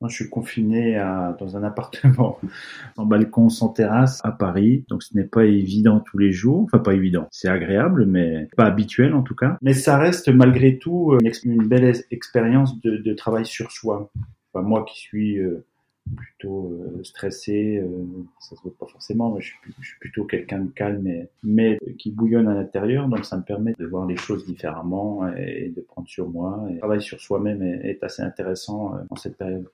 Moi, je suis confiné à, dans un appartement en balcon sans terrasse à Paris, donc ce n'est pas évident tous les jours. Enfin, pas évident. C'est agréable, mais pas habituel en tout cas. Mais ça reste malgré tout une, ex- une belle ex- expérience de, de travail sur soi. Enfin, moi qui suis euh, plutôt euh, stressé, euh, ça se voit pas forcément, mais je suis, plutôt quelqu'un de calme, mais, mais qui bouillonne à l'intérieur, donc ça me permet de voir les choses différemment et de prendre sur moi. Et le travail sur soi-même est, est assez intéressant euh, en cette période.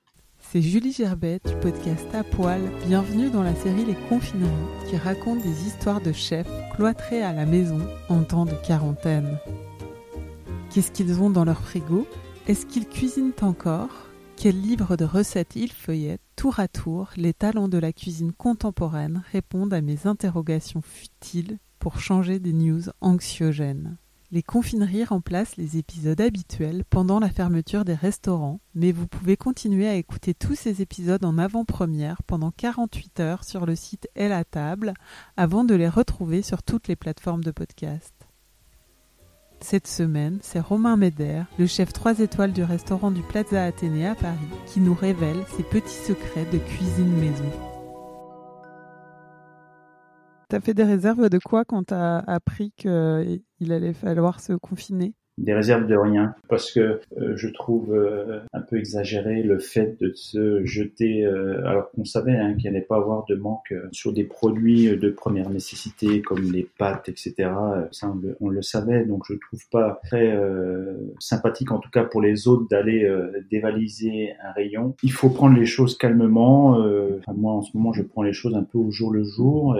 C'est Julie Gerbet du podcast À Poil. Bienvenue dans la série Les Confineries qui raconte des histoires de chefs cloîtrés à la maison en temps de quarantaine. Qu'est-ce qu'ils ont dans leur frigo? Est-ce qu'ils cuisinent encore? Quels livres de recettes ils feuillettent Tour à tour, les talents de la cuisine contemporaine répondent à mes interrogations futiles pour changer des news anxiogènes. Les confineries remplacent les épisodes habituels pendant la fermeture des restaurants, mais vous pouvez continuer à écouter tous ces épisodes en avant-première pendant 48 heures sur le site Elle à table avant de les retrouver sur toutes les plateformes de podcast. Cette semaine, c'est Romain Meder, le chef 3 étoiles du restaurant du Plaza Athénée à Paris, qui nous révèle ses petits secrets de cuisine maison. T'as fait des réserves de quoi quand t'as appris qu'il allait falloir se confiner? Des réserves de rien parce que euh, je trouve euh, un peu exagéré le fait de se jeter euh, alors qu'on savait hein, qu'il allait pas avoir de manque euh, sur des produits de première nécessité comme les pâtes etc ça on le, savait donc je trouve pas très euh, sympathique en tout cas pour les autres d'aller euh, dévaliser un rayon. Il faut prendre les choses calmement moi en ce moment je prends les choses un peu au jour le jour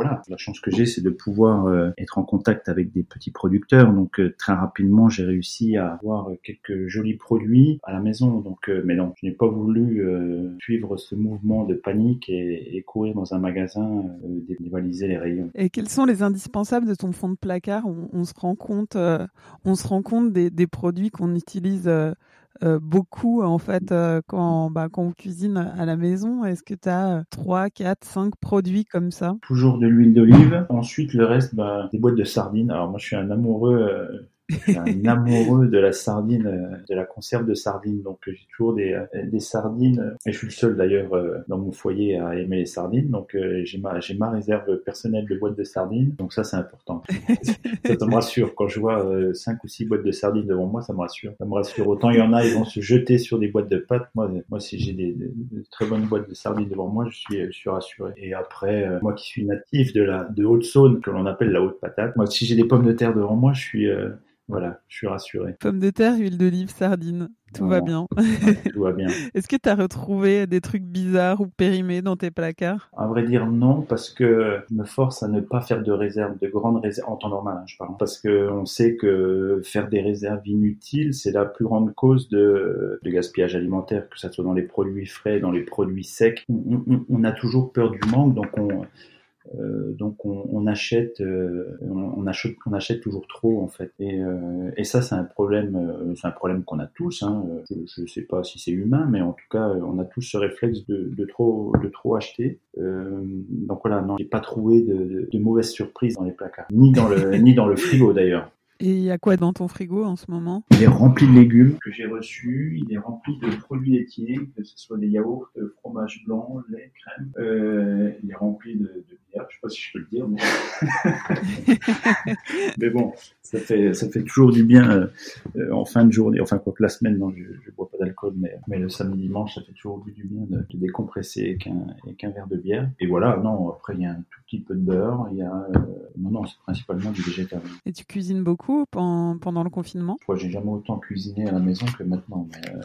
la chance que j'ai c'est de pouvoir être en contact avec des petits producteurs donc très rapidement, j'ai réussi à avoir quelques jolis produits à la maison. Donc, euh, mais non, je n'ai pas voulu euh, suivre ce mouvement de panique et, courir dans un magasin, euh, dévaliser les rayons. Et quels sont les indispensables de ton fond de placard? On, se rend compte, euh, on se rend compte des produits qu'on utilise. Euh, beaucoup en fait euh, quand, bah, quand on cuisine à la maison. Est-ce que tu as 3, 4, 5 produits comme ça? Toujours de l'huile d'olive. Ensuite, le reste, bah, des boîtes de sardines. Alors moi, je suis un amoureux euh, un amoureux de la sardine, de la conserve de sardines. Donc j'ai toujours des, des sardines. Et je suis le seul d'ailleurs dans mon foyer à aimer les sardines. Donc j'ai ma j'ai ma réserve personnelle de boîtes de sardines. Donc ça c'est important. ça, me rassure quand je vois cinq ou six boîtes de sardines devant moi, ça me rassure. Ça me rassure. Autant il y en a, ils vont se jeter sur des boîtes de pâtes. Moi, moi si j'ai des, des, très bonnes boîtes de sardines devant moi, je suis je suis rassuré. Et après, moi qui suis natif de la de Haute-Saône, que l'on appelle la haute patate, moi si j'ai des pommes de terre devant moi, je suis voilà, je suis rassuré. Pommes de terre, huile d'olive, sardines, tout va bien. tout va bien. Est-ce que tu as retrouvé des trucs bizarres ou périmés dans tes placards? À vrai dire, non, parce que je me force à ne pas faire de réserve, de grandes réserves, en temps normal, hein, je parle. Parce que on sait que faire des réserves inutiles, c'est la plus grande cause de, de, gaspillage alimentaire, que ce soit dans les produits frais, dans les produits secs. On, on, on a toujours peur du manque, donc on euh, donc on, on achète, euh, on, achète, on achète toujours trop en fait. Et, euh, et ça c'est un problème, euh, c'est un problème qu'on a tous. Hein. Je ne sais pas si c'est humain, mais en tout cas on a tous ce réflexe de, de trop, de trop acheter. donc voilà, non, j'ai pas trouvé de, de, de mauvaises surprises dans les placards, ni dans le, ni dans le frigo d'ailleurs. Et il y a quoi dans ton frigo en ce moment? Il est rempli de légumes que j'ai reçus, il est rempli de produits laitiers, que ce soit des yaourts, de fromage blanc, lait, crème. Euh, il est rempli de, de bière, je sais pas si je peux le dire, mais, mais bon, ça fait ça fait toujours du bien euh, en fin de journée. Enfin quoi que la semaine, non, je, je bois pas d'alcool, mais mais le samedi dimanche, ça fait toujours du bien de, de décompresser avec un avec un verre de bière. Et voilà, non, après il y a un tout petit peu de beurre. Il y a, euh, non, non, c'est principalement du végétal. Et tu cuisines beaucoup pen- pendant le confinement? Que j'ai jamais autant cuisiné à la maison que maintenant. Mais, euh,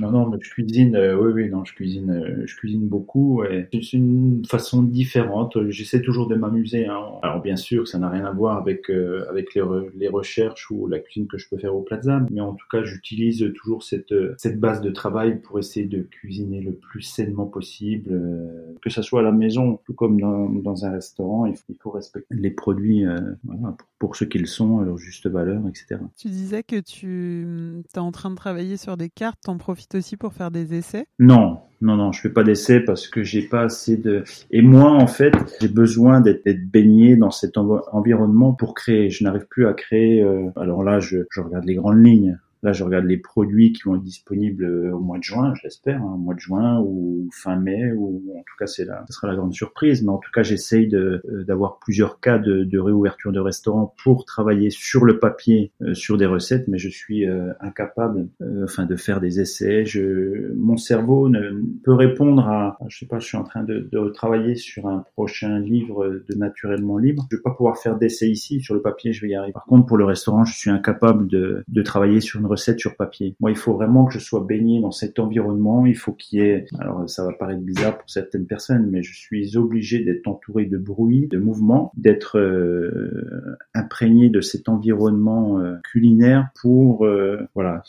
non, non, mais je cuisine. euh, oui, oui, non, je cuisine. euh, je cuisine beaucoup. Et c'est une façon différente. J'essaie toujours de m'amuser. Hein. Alors bien sûr, ça n'a rien à voir avec euh, avec les, les recherches ou la cuisine que je peux faire au Plaza. Mais en tout cas, j'utilise toujours cette euh, cette base de travail pour essayer de cuisiner le plus sainement possible, euh, que ça soit à la maison, tout comme dans, dans un restaurant. Il faut, il faut respecter les produits euh, voilà, pour, pour ce qu'ils sont, à leur juste valeur, etc. Tu disais que tu es en train de travailler sur des cartes, t'en profites aussi pour faire des essais? Non, non, non, je fais pas d'essai parce que j'ai pas assez de. Et moi, en fait, j'ai besoin d'être baigné dans cet env- environnement pour créer. Je n'arrive plus à créer. euh, Alors là, je regarde les grandes lignes. Là, je regarde les produits qui vont être disponibles euh, au mois de juin, je l'espère, hein, au mois de juin ou fin mai, ou en tout cas, c'est la, ce sera la grande surprise. Mais en tout cas, j'essaye de, euh, d'avoir plusieurs cas de, de réouverture de restaurants pour travailler sur le papier euh, sur des recettes, mais je suis euh, incapable, euh, enfin, de faire des essais. Je, mon cerveau ne peut répondre à, je sais pas, je suis en train de, de travailler sur un prochain livre de naturellement libre. Je vais pas pouvoir faire d'essais ici sur le papier, je vais y arriver. Par contre, pour le restaurant, je suis incapable de, de travailler sur une recette sur papier. Moi, il faut vraiment que je sois baigné dans cet environnement. Il faut qu'il y ait, alors ça va paraître bizarre pour certaines personnes, mais je suis obligé d'être entouré de bruit, de mouvement, d'être euh, imprégné de cet environnement euh, culinaire pour, euh, voilà,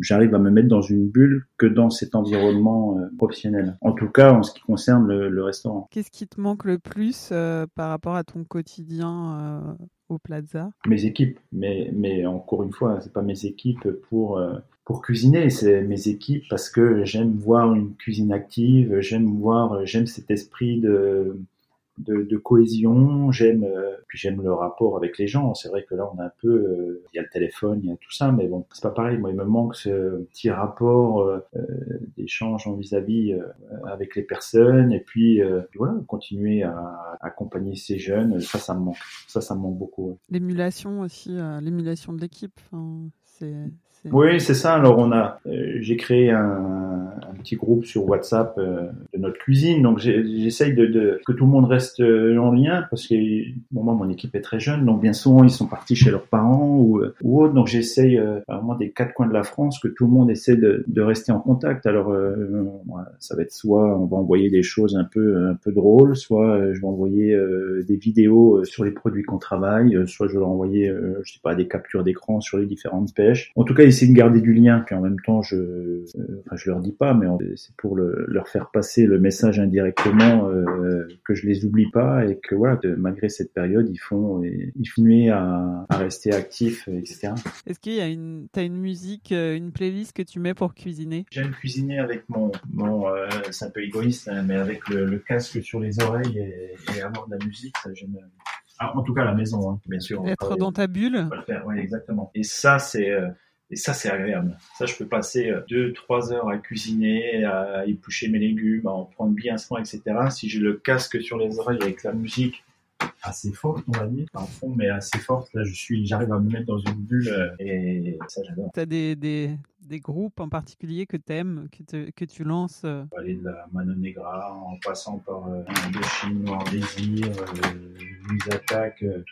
j'arrive à me mettre dans une bulle que dans cet environnement professionnel. En tout cas, en ce qui concerne le, restaurant. Qu'est-ce qui te manque le plus par rapport à ton quotidien au Plaza mes équipes. Mais, mais encore une fois, c'est pas mes équipes pour euh, pour cuisiner, c'est mes équipes parce que j'aime voir une cuisine active, j'aime voir, j'aime cet esprit de de, de cohésion, j'aime euh, puis j'aime le rapport avec les gens. C'est vrai que là on a un peu, euh, il y a le téléphone, il y a tout ça, mais bon c'est pas pareil. Moi il me manque ce petit rapport euh, euh, d'échange en vis-à-vis euh, avec les personnes et puis, puis voilà continuer à accompagner ces jeunes. Ça ça me manque, ça ça me manque beaucoup. L'émulation aussi, l'émulation de l'équipe. c'est, c'est- Oui, c'est ça. Alors on a, euh, j'ai créé un, un petit groupe sur WhatsApp euh, de notre cuisine. Donc j'essaye de, de que tout le monde reste euh, en lien parce que bon, moi mon équipe est très jeune, donc bien souvent ils sont partis chez leurs parents ou euh, ou autre. Donc j'essaye euh, vraiment des quatre coins de la France que tout le monde essaie de, de rester en contact. Alors euh, ça va être soit on va envoyer des choses un peu un peu drôles, soit euh, je vais envoyer euh, des vidéos euh, sur les produits qu'on travaille, euh, soit je vais leur envoyer euh, je sais pas des captures d'écran sur les différentes pêches. En tout cas, essayer de garder du lien. Puis en même temps, je euh, enfin je leur dis pas, mais c'est pour le- leur faire passer le message indirectement euh, que je les oublie pas et que voilà, malgré cette période, ils font ils continuent à, à rester actifs, etc. Est-ce qu'il y a une, t'as une musique, euh, une playlist que tu mets pour cuisiner? J'aime cuisiner avec mon, mon euh, c'est un peu égoïste, hein, mais avec le, le casque sur les oreilles et, et avoir de la musique, ça j'aime. Ah, en tout cas à la maison, hein, bien sûr. on Être dans ta bulle? on va le faire, oui, exactement. Et ça, c'est euh, et ça, c'est agréable. Ça, je peux passer euh, deux, trois heures à cuisiner, à éplucher mes légumes, à en prendre bien soin, etc. Si j'ai le casque sur les oreilles avec la musique assez forte, on va dire, en fond, mais assez forte, là, je suis, j'arrive à me mettre dans une bulle euh, et ça, j'adore. T'as des, des, des groupes en particulier que t'aimes, que, te- que tu lances euh, On va aller de la Mano Negra en passant par euh, Indochine, Noir Désir, euh, Attaque. euh,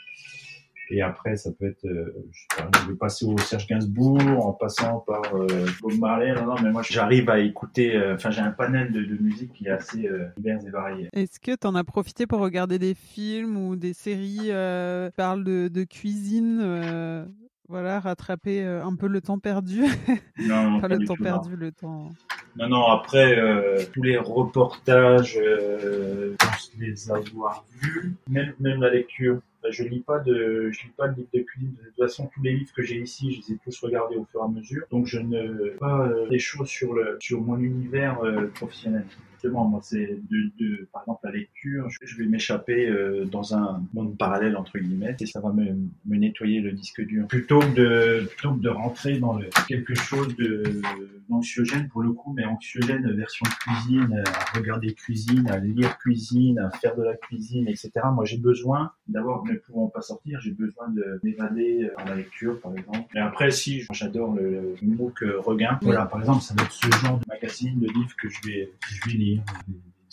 et après, ça peut être, euh, je, sais pas, je vais passer au Serge Gainsbourg, en passant par euh, Bob Marley. Non, non, mais moi, j'arrive à écouter. euh, Enfin, j'ai un panel de, de musique qui est assez euh, divers et varié. Est-ce que t'en as profité pour regarder des films ou des séries euh, qui parlent de, de cuisine voilà, rattraper un peu le temps perdu? Non, Enfin, pas le temps tout, non. perdu, le temps. Non, non, après, euh, tous les reportages, euh, je pense les avoir vus, même, même la lecture. Enfin, Je lis pas de, je lis pas de livres de cuisine. De toute façon, tous les livres que j'ai ici, je les ai tous regardés au fur et à mesure. Donc, je ne pas euh, des choses sur le, sur mon univers euh, professionnel. Moi, c'est de, de, par exemple, la lecture. Je, vais m'échapper euh, dans un monde parallèle entre guillemets, et ça va me, me nettoyer le disque dur. Plutôt que de, plutôt que de rentrer dans le, quelque chose de d'anxiogène pour le coup, mais anxiogène version cuisine, à regarder cuisine, à lire cuisine, à faire de la cuisine, etc. Moi, j'ai besoin d'avoir, ne pouvant pas sortir, j'ai besoin de m'évader dans la lecture, par exemple. Et après, si j'adore le, MOOC euh, Regain, voilà, par exemple, ça va être ce genre de magazine, de livre que je vais lire.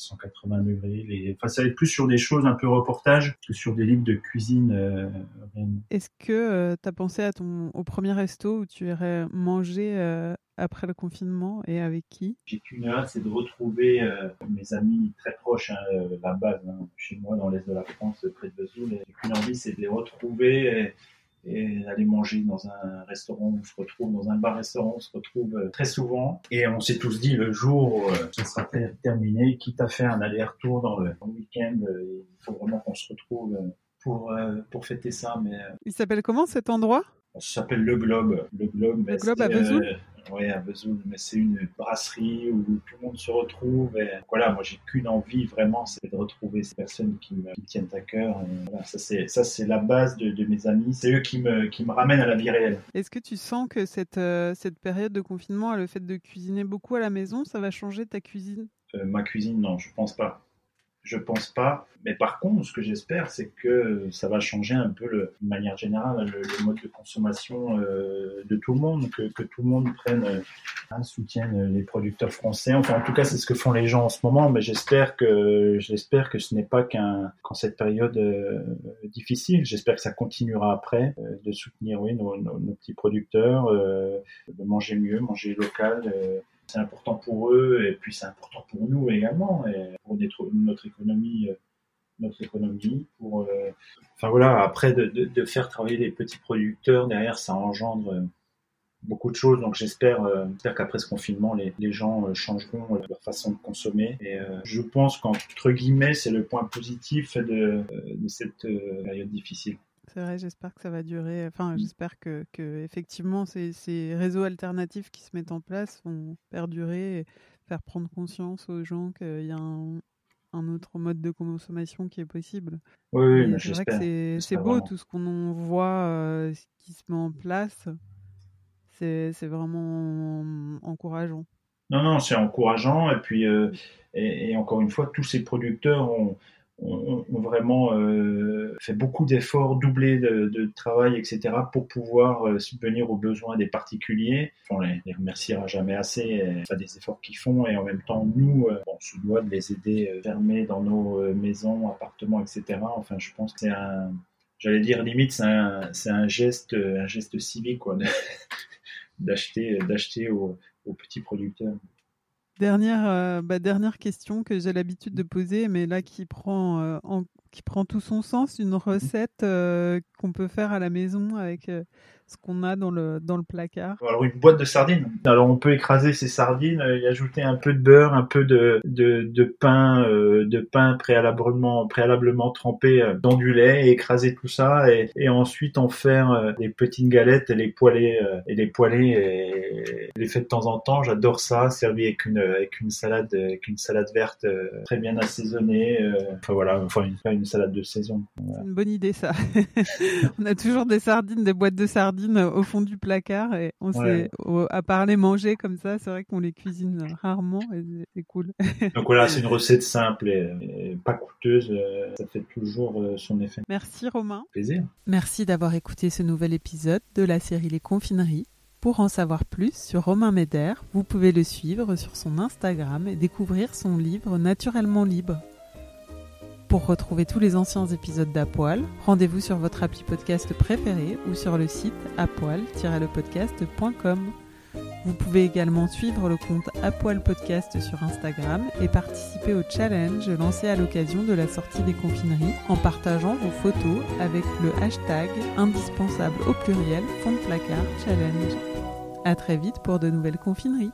Des- 180 degrés. Les... Enfin, ça va être plus sur des choses un peu reportage que sur des livres de cuisine. Euh, Est-ce que tu as pensé à ton, au premier resto où tu irais manger après le confinement et avec qui? J'ai qu'une hâte, c'est de retrouver mes amis très proches, hein, la base, hein, chez moi dans l'est de la France, près de Vesoul. J'ai qu'une envie, c'est de les retrouver. Et et aller manger dans un restaurant, on se retrouve dans un bar-restaurant, on se retrouve euh, très souvent. Et on s'est tous dit le jour où euh, ça sera terminé, quitte à faire un aller-retour dans le, week-end, euh, il faut vraiment qu'on se retrouve pour, pour fêter ça. Mais, il s'appelle comment cet endroit? Ça s'appelle Le Globe. Le Globe, le Globe à Vesoul? Oui, à Vesoul, mais c'est une brasserie où tout le monde se retrouve. Et voilà, moi j'ai qu'une envie vraiment, c'est de retrouver ces personnes qui me, tiennent à cœur. voilà, ça c'est ça c'est la base de, de mes amis. C'est eux qui me qui me ramènent à la vie réelle. Est-ce que tu sens que cette euh, cette période de confinement, le fait de cuisiner beaucoup à la maison, ça va changer ta cuisine? Euh, Ma cuisine, non, je pense pas. Je pense pas. Mais par contre, ce que j'espère, c'est que ça va changer un peu, le, de manière générale, le, mode de consommation euh, de tout le monde, que, que, tout le monde prenne, euh, soutienne les producteurs français. Enfin, en tout cas, c'est ce que font les gens en ce moment. Mais j'espère que j'espère que ce n'est pas qu'un qu'en cette période euh, difficile. J'espère que ça continuera après euh, de soutenir, oui, nos, nos, nos petits producteurs, de manger mieux, manger local c'est important pour eux et puis c'est important pour nous également et pour notre, économie euh, notre économie pour euh, enfin voilà après de, faire travailler les petits producteurs derrière ça engendre euh, beaucoup de choses. Donc j'espère qu'après ce confinement les, gens changeront leur façon de consommer. Et je pense qu'entre guillemets c'est le point positif de cette période difficile c'est vrai, j'espère que ça va durer. Enfin, mmh. j'espère que, que, effectivement ces, ces, réseaux alternatifs qui se mettent en place vont perdurer et faire prendre conscience aux gens qu'il y a un, un, autre mode de consommation qui est possible. Oui, oui c'est vrai que c'est beau tout ce qu'on voit euh, qui se met en place. C'est vraiment encourageant. Non, non, c'est encourageant. Et puis, euh, et, et, encore une fois, tous ces producteurs ont ont, vraiment euh, fait beaucoup d'efforts, doublé de, travail, etc., pour pouvoir euh, subvenir aux besoins des particuliers. On les, les remerciera jamais assez, euh, des efforts qu'ils font, et en même temps, nous, on se doit de les aider fermés dans nos maisons, appartements, etc. Enfin, je pense que c'est un, j'allais dire limite, c'est un, geste, un geste civique, quoi, d'acheter, d'acheter aux petits producteurs. Dernière, euh, bah, dernière question que j'ai l'habitude de poser, mais là qui prend, euh, qui prend tout son sens, une recette euh, qu'on peut faire à la maison avec ce qu'on a dans le, dans le placard. Alors une boîte de sardines. Alors on peut écraser ces sardines, y ajouter un peu de beurre, un peu de, de, pain, de pain préalablement, préalablement trempé dans du lait, et écraser tout ça et, ensuite en faire des petites galettes et les poêler et les poêler les faire de temps en temps. J'adore ça, servi avec une avec une salade avec une salade verte très bien assaisonnée. Enfin voilà, une salade de saison. C'est une bonne idée ça. on a toujours des sardines, des boîtes de sardines au fond du placard et on sait, à part les manger comme ça, c'est vrai qu'on les cuisine rarement et c'est cool. Donc voilà, c'est une recette simple et, pas coûteuse, euh, ça fait toujours euh, son effet. Merci Romain. Plaisir. Merci d'avoir écouté ce nouvel épisode de la série Les Confineries. Pour en savoir plus sur Romain Méder, vous pouvez le suivre sur son Instagram et découvrir son livre Naturellement libre. Pour retrouver tous les anciens épisodes d'Apoil, rendez-vous sur votre appli podcast préféré ou sur le site apoil-lepodcast.com. Vous pouvez également suivre le compte Apoil Podcast sur Instagram et participer au challenge lancé à l'occasion de la sortie des confineries en partageant vos photos avec le hashtag indispensable au pluriel fond de placard challenge. À très vite pour de nouvelles confineries.